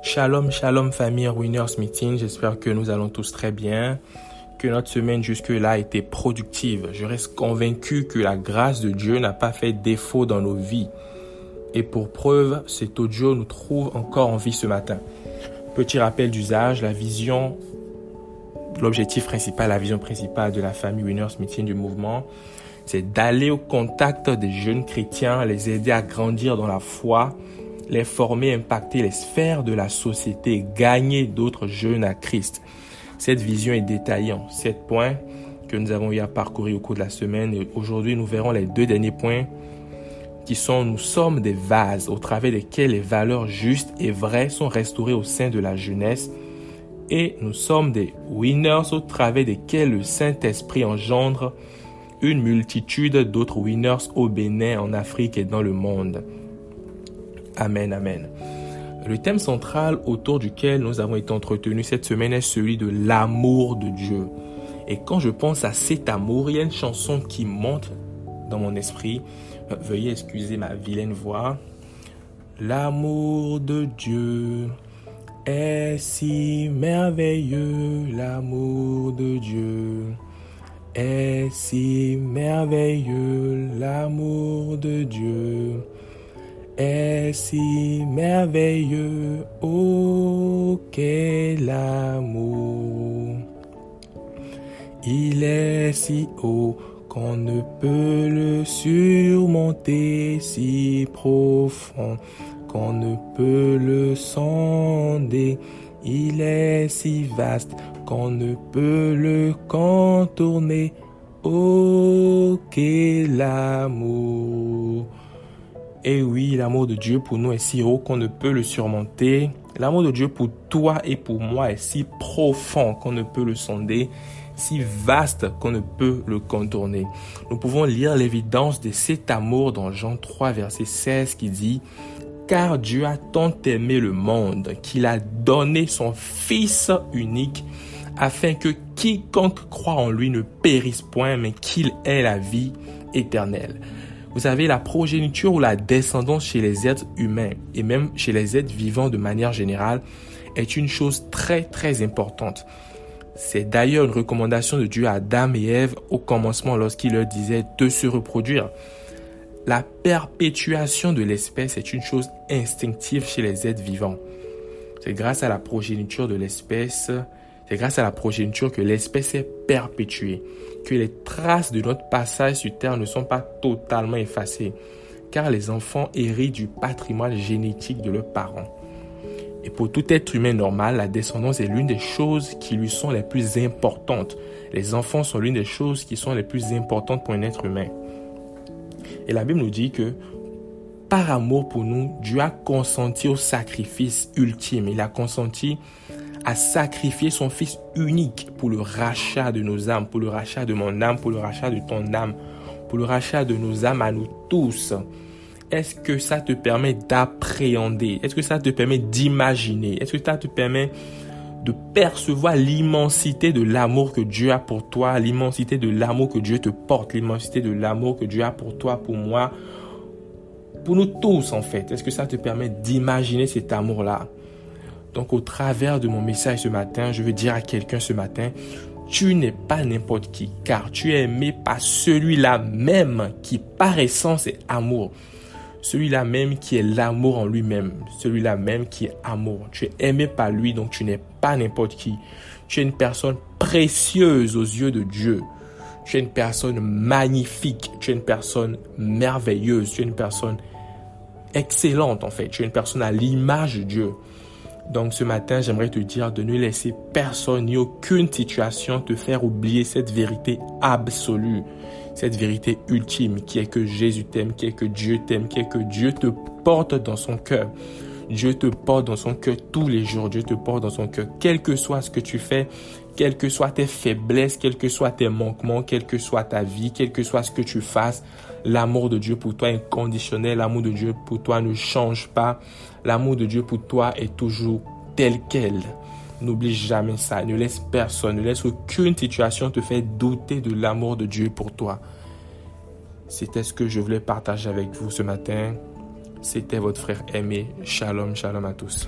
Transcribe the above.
Shalom, shalom famille Winners Meeting, j'espère que nous allons tous très bien, que notre semaine jusque-là a été productive. Je reste convaincu que la grâce de Dieu n'a pas fait défaut dans nos vies. Et pour preuve, cet audio nous trouve encore en vie ce matin. Petit rappel d'usage, la vision, l'objectif principal, la vision principale de la famille Winners Meeting du mouvement, c'est d'aller au contact des jeunes chrétiens, les aider à grandir dans la foi, les former, impacter les sphères de la société, gagner d'autres jeunes à Christ. Cette vision est détaillée en sept points que nous avons eu à parcourir au cours de la semaine. Aujourd'hui, nous verrons les deux derniers points qui sont nous sommes des vases au travers desquels les valeurs justes et vraies sont restaurées au sein de la jeunesse. Et nous sommes des winners au travers desquels le Saint-Esprit engendre une multitude d'autres winners au Bénin, en Afrique et dans le monde. Amen, amen. Le thème central autour duquel nous avons été entretenus cette semaine est celui de l'amour de Dieu. Et quand je pense à cet amour, il y a une chanson qui monte dans mon esprit. Veuillez excuser ma vilaine voix. L'amour de Dieu est si merveilleux, l'amour de Dieu est si merveilleux, l'amour de Dieu est si merveilleux, oh quel amour. Il est si haut qu'on ne peut le surmonter, si profond qu'on ne peut le sonder. Il est si vaste qu'on ne peut le contourner. Oh, quel amour! Et oui, l'amour de Dieu pour nous est si haut qu'on ne peut le surmonter. L'amour de Dieu pour toi et pour moi est si profond qu'on ne peut le sonder, si vaste qu'on ne peut le contourner. Nous pouvons lire l'évidence de cet amour dans Jean 3, verset 16 qui dit, Car Dieu a tant aimé le monde qu'il a donné son Fils unique afin que quiconque croit en lui ne périsse point, mais qu'il ait la vie éternelle. Vous savez, la progéniture ou la descendance chez les êtres humains et même chez les êtres vivants de manière générale est une chose très très importante. C'est d'ailleurs une recommandation de Dieu à Adam et Ève au commencement lorsqu'il leur disait de se reproduire. La perpétuation de l'espèce est une chose instinctive chez les êtres vivants. C'est grâce à la progéniture de l'espèce c'est grâce à la progéniture que l'espèce est perpétuée, que les traces de notre passage sur Terre ne sont pas totalement effacées, car les enfants héritent du patrimoine génétique de leurs parents. Et pour tout être humain normal, la descendance est l'une des choses qui lui sont les plus importantes. Les enfants sont l'une des choses qui sont les plus importantes pour un être humain. Et la Bible nous dit que par amour pour nous, Dieu a consenti au sacrifice ultime. Il a consenti a sacrifié son Fils unique pour le rachat de nos âmes, pour le rachat de mon âme, pour le rachat de ton âme, pour le rachat de nos âmes à nous tous. Est-ce que ça te permet d'appréhender? Est-ce que ça te permet d'imaginer? Est-ce que ça te permet de percevoir l'immensité de l'amour que Dieu a pour toi, l'immensité de l'amour que Dieu te porte, l'immensité de l'amour que Dieu a pour toi, pour moi, pour nous tous en fait? Est-ce que ça te permet d'imaginer cet amour-là? Donc au travers de mon message ce matin, je veux dire à quelqu'un ce matin, tu n'es pas n'importe qui, car tu es aimé par celui-là même qui par essence est amour. Celui-là même qui est l'amour en lui-même. Celui-là même qui est amour. Tu es aimé par lui, donc tu n'es pas n'importe qui. Tu es une personne précieuse aux yeux de Dieu. Tu es une personne magnifique. Tu es une personne merveilleuse. Tu es une personne excellente en fait. Tu es une personne à l'image de Dieu. Donc ce matin, j'aimerais te dire de ne laisser personne ni aucune situation te faire oublier cette vérité absolue, cette vérité ultime qui est que Jésus t'aime, qui est que Dieu t'aime, qui est que Dieu te porte dans son cœur. Dieu te porte dans son cœur tous les jours. Dieu te porte dans son cœur, quel que soit ce que tu fais, quelles que soient tes faiblesses, quels que soient tes manquements, quelle que soit ta vie, quel que soit ce que tu fasses. L'amour de Dieu pour toi est inconditionnel. L'amour de Dieu pour toi ne change pas. L'amour de Dieu pour toi est toujours tel quel. N'oublie jamais ça. Ne laisse personne, ne laisse aucune situation te faire douter de l'amour de Dieu pour toi. C'était ce que je voulais partager avec vous ce matin. C'était votre frère aimé. Shalom, shalom à tous.